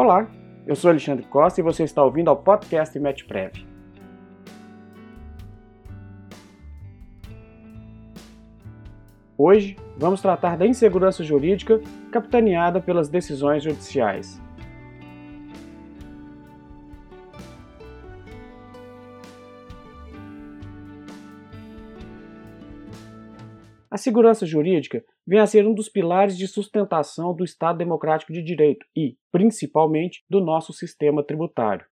Olá, eu sou Alexandre Costa e você está ouvindo ao podcast MetPrev. Hoje vamos tratar da insegurança jurídica capitaneada pelas decisões judiciais. A segurança jurídica vem a ser um dos pilares de sustentação do Estado democrático de direito e, principalmente, do nosso sistema tributário.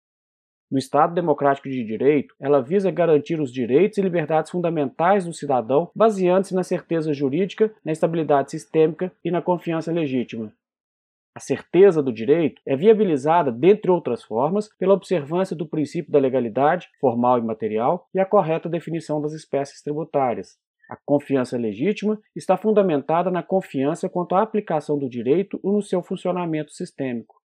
No Estado democrático de direito, ela visa garantir os direitos e liberdades fundamentais do cidadão, baseando-se na certeza jurídica, na estabilidade sistêmica e na confiança legítima. A certeza do direito é viabilizada, dentre outras formas, pela observância do princípio da legalidade, formal e material, e a correta definição das espécies tributárias. A confiança legítima está fundamentada na confiança quanto à aplicação do direito ou no seu funcionamento sistêmico.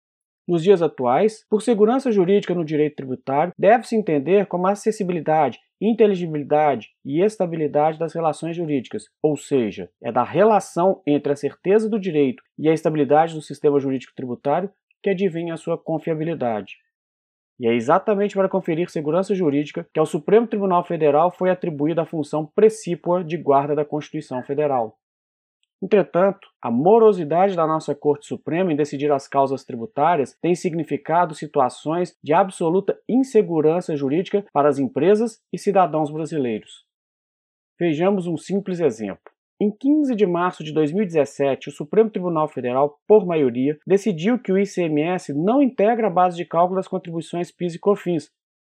Nos dias atuais, por segurança jurídica no direito tributário, deve-se entender como a acessibilidade, inteligibilidade e estabilidade das relações jurídicas, ou seja, é da relação entre a certeza do direito e a estabilidade do sistema jurídico tributário que advém a sua confiabilidade. E é exatamente para conferir segurança jurídica que ao Supremo Tribunal Federal foi atribuída a função precípua de guarda da Constituição Federal. Entretanto, a morosidade da nossa Corte Suprema em decidir as causas tributárias tem significado situações de absoluta insegurança jurídica para as empresas e cidadãos brasileiros. Vejamos um simples exemplo. Em 15 de março de 2017, o Supremo Tribunal Federal, por maioria, decidiu que o ICMS não integra a base de cálculo das contribuições PIS e COFINS,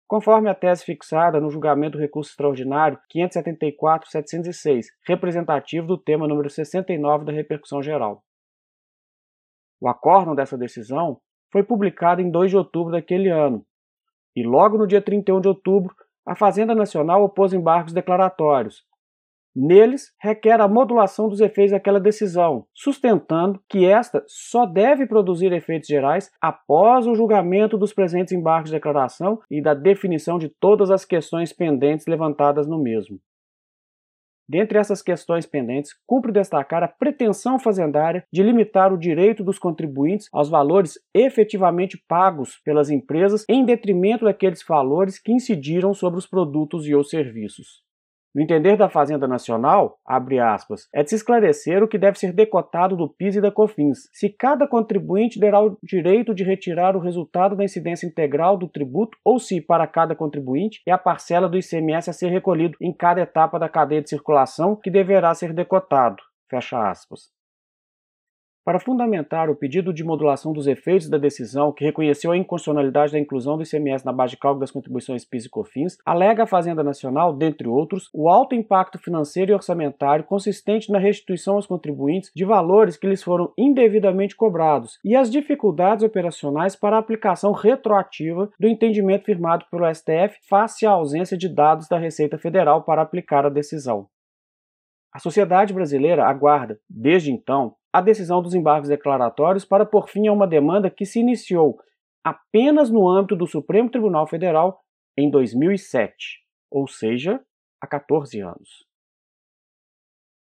conforme a tese fixada no julgamento do recurso extraordinário 574-706, representativo do tema número 69 da repercussão geral. O acórdão dessa decisão foi publicado em 2 de outubro daquele ano, e logo no dia 31 de outubro, a Fazenda Nacional opôs embargos declaratórios, Neles, requer a modulação dos efeitos daquela decisão, sustentando que esta só deve produzir efeitos gerais após o julgamento dos presentes embargos de declaração e da definição de todas as questões pendentes levantadas no mesmo. Dentre essas questões pendentes, cumpre destacar a pretensão fazendária de limitar o direito dos contribuintes aos valores efetivamente pagos pelas empresas em detrimento daqueles valores que incidiram sobre os produtos e ou serviços. No entender da Fazenda Nacional, abre aspas, é de se esclarecer o que deve ser decotado do PIS e da COFINS, se cada contribuinte terá o direito de retirar o resultado da incidência integral do tributo ou se, para cada contribuinte, é a parcela do ICMS a ser recolhido em cada etapa da cadeia de circulação que deverá ser decotado. Fecha aspas. Para fundamentar o pedido de modulação dos efeitos da decisão que reconheceu a inconstitucionalidade da inclusão do ICMS na base de cálculo das contribuições PIS e COFINS, alega a Fazenda Nacional, dentre outros, o alto impacto financeiro e orçamentário consistente na restituição aos contribuintes de valores que lhes foram indevidamente cobrados e as dificuldades operacionais para a aplicação retroativa do entendimento firmado pelo STF face à ausência de dados da Receita Federal para aplicar a decisão. A sociedade brasileira aguarda, desde então, a decisão dos embargos declaratórios para por fim a uma demanda que se iniciou apenas no âmbito do Supremo Tribunal Federal em 2007, ou seja, há 14 anos.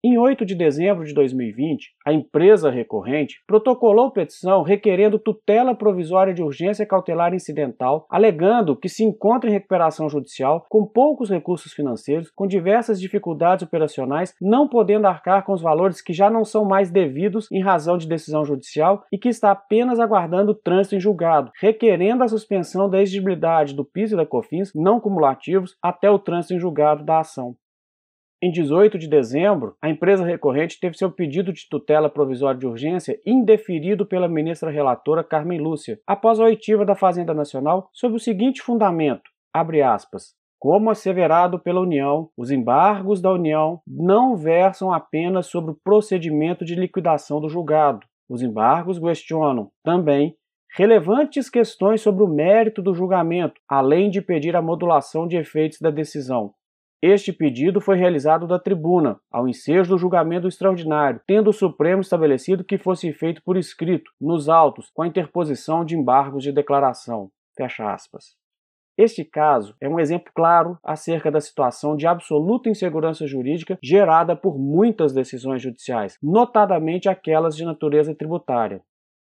Em 8 de dezembro de 2020, a empresa recorrente protocolou petição requerendo tutela provisória de urgência cautelar incidental, alegando que se encontra em recuperação judicial com poucos recursos financeiros, com diversas dificuldades operacionais, não podendo arcar com os valores que já não são mais devidos em razão de decisão judicial e que está apenas aguardando trânsito em julgado, requerendo a suspensão da exigibilidade do PIS e da COFINS não cumulativos até o trânsito em julgado da ação. Em 18 de dezembro, a empresa recorrente teve seu pedido de tutela provisória de urgência indeferido pela ministra relatora Carmen Lúcia, após a oitiva da Fazenda Nacional, sob o seguinte fundamento: abre aspas. Como asseverado pela União, os embargos da União não versam apenas sobre o procedimento de liquidação do julgado. Os embargos questionam também relevantes questões sobre o mérito do julgamento, além de pedir a modulação de efeitos da decisão, este pedido foi realizado da tribuna, ao ensejo do julgamento extraordinário, tendo o Supremo estabelecido que fosse feito por escrito, nos autos, com a interposição de embargos de declaração. Fecha aspas. Este caso é um exemplo claro acerca da situação de absoluta insegurança jurídica gerada por muitas decisões judiciais, notadamente aquelas de natureza tributária.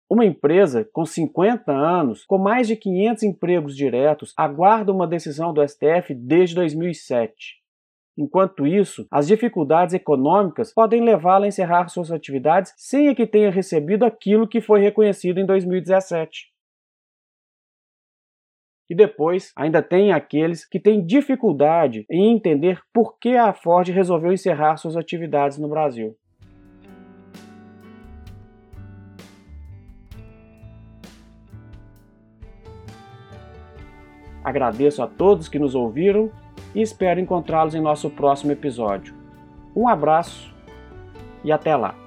Uma empresa com 50 anos, com mais de 500 empregos diretos, aguarda uma decisão do STF desde 2007. Enquanto isso, as dificuldades econômicas podem levá-la a encerrar suas atividades sem que tenha recebido aquilo que foi reconhecido em 2017. E depois, ainda tem aqueles que têm dificuldade em entender por que a Ford resolveu encerrar suas atividades no Brasil. Agradeço a todos que nos ouviram e espero encontrá-los em nosso próximo episódio. Um abraço e até lá!